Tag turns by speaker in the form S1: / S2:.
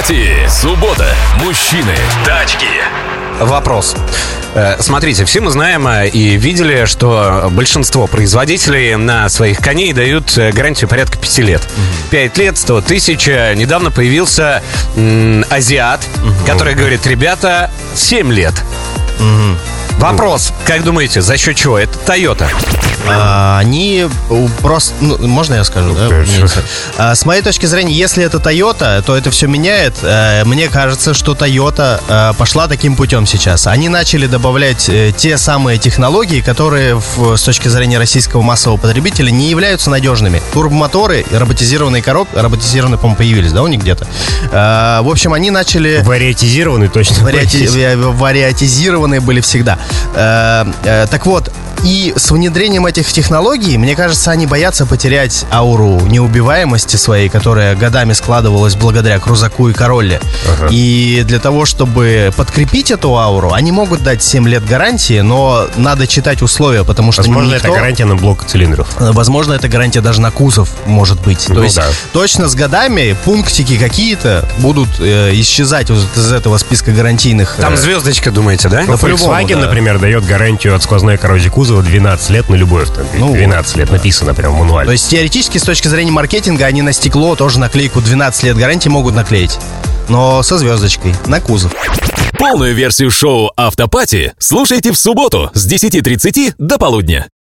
S1: Автопати. Суббота. Мужчины. Тачки.
S2: Вопрос. Э, Смотрите, все мы знаем э, и видели, что большинство производителей на своих коней дают э, гарантию порядка 5 лет. 5 лет, 100 тысяч. Недавно появился м, азиат, который говорит, ребята, 7 лет. Вопрос, как думаете, за счет чего? Это Toyota.
S3: А, Они просто... ну, можно я скажу, да? Не сказать. А, С моей точки зрения, если это Toyota, то это все меняет. Э, Мне кажется, что Toyota э, пошла таким путем сейчас. Они начали добавлять э, те самые технологии, которые в- с точки зрения российского массового потребителя не являются надежными. Турбомоторы, роботизированные коробки, роботизированные, по-моему, появились, да, у них где-то? В общем, они начали...
S4: Вариатизированный точно.
S3: Вариати- вариатизированные были всегда. Так вот, и с внедрением этих технологий, мне кажется, они боятся потерять ауру неубиваемости своей, которая годами складывалась благодаря Крузаку и Королле. И для того, чтобы подкрепить эту ауру, они могут дать 7 лет гарантии, но надо читать условия, потому что
S4: Возможно,
S3: никто-
S4: это гарантия на блок цилиндров.
S3: Возможно, это гарантия даже на кузов может быть. То
S4: Ну
S3: есть
S4: да.
S3: точно с годами пунктики какие-то будут э, исчезать вот из этого списка гарантийных.
S2: Там
S3: э,
S2: звездочка, думаете, да?
S4: Ну,
S3: по-любому,
S4: Volkswagen,
S3: да.
S4: например, дает гарантию от сквозной коррозии кузова 12 лет на любой автомобиль.
S3: Ну,
S4: 12 лет написано прямо в
S3: То
S4: мануале.
S3: есть теоретически с точки зрения маркетинга они на стекло тоже наклейку 12 лет гарантии могут наклеить. Но со звездочкой на кузов.
S1: Полную версию шоу Автопати слушайте в субботу с 10.30 до полудня.